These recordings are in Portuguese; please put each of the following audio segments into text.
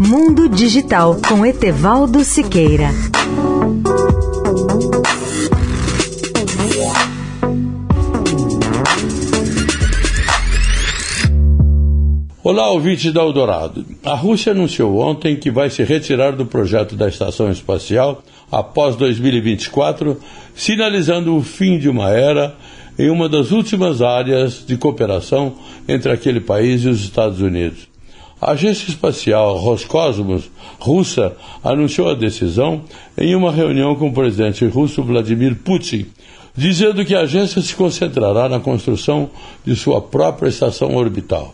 Mundo Digital com Etevaldo Siqueira. Olá, ouvinte da Eldorado. A Rússia anunciou ontem que vai se retirar do projeto da estação espacial após 2024, sinalizando o fim de uma era em uma das últimas áreas de cooperação entre aquele país e os Estados Unidos. A agência espacial Roscosmos russa anunciou a decisão em uma reunião com o presidente russo Vladimir Putin, dizendo que a agência se concentrará na construção de sua própria estação orbital.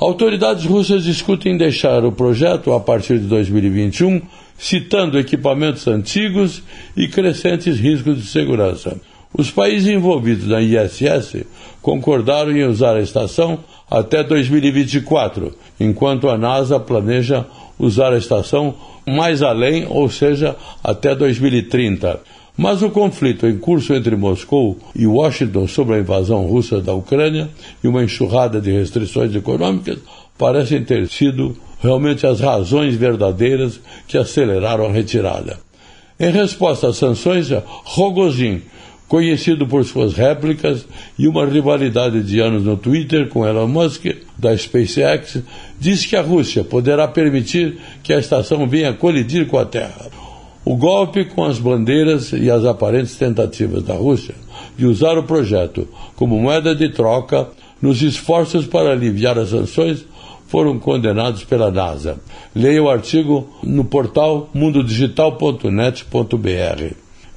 Autoridades russas discutem deixar o projeto a partir de 2021, citando equipamentos antigos e crescentes riscos de segurança. Os países envolvidos na ISS concordaram em usar a estação até 2024, enquanto a NASA planeja usar a estação mais além, ou seja, até 2030. Mas o conflito em curso entre Moscou e Washington sobre a invasão russa da Ucrânia e uma enxurrada de restrições econômicas parecem ter sido realmente as razões verdadeiras que aceleraram a retirada. Em resposta às sanções, Rogozin, conhecido por suas réplicas e uma rivalidade de anos no Twitter com Elon Musk, da SpaceX, disse que a Rússia poderá permitir que a estação venha colidir com a Terra. O golpe com as bandeiras e as aparentes tentativas da Rússia de usar o projeto como moeda de troca nos esforços para aliviar as sanções foram condenados pela NASA. Leia o artigo no portal mundodigital.net.br.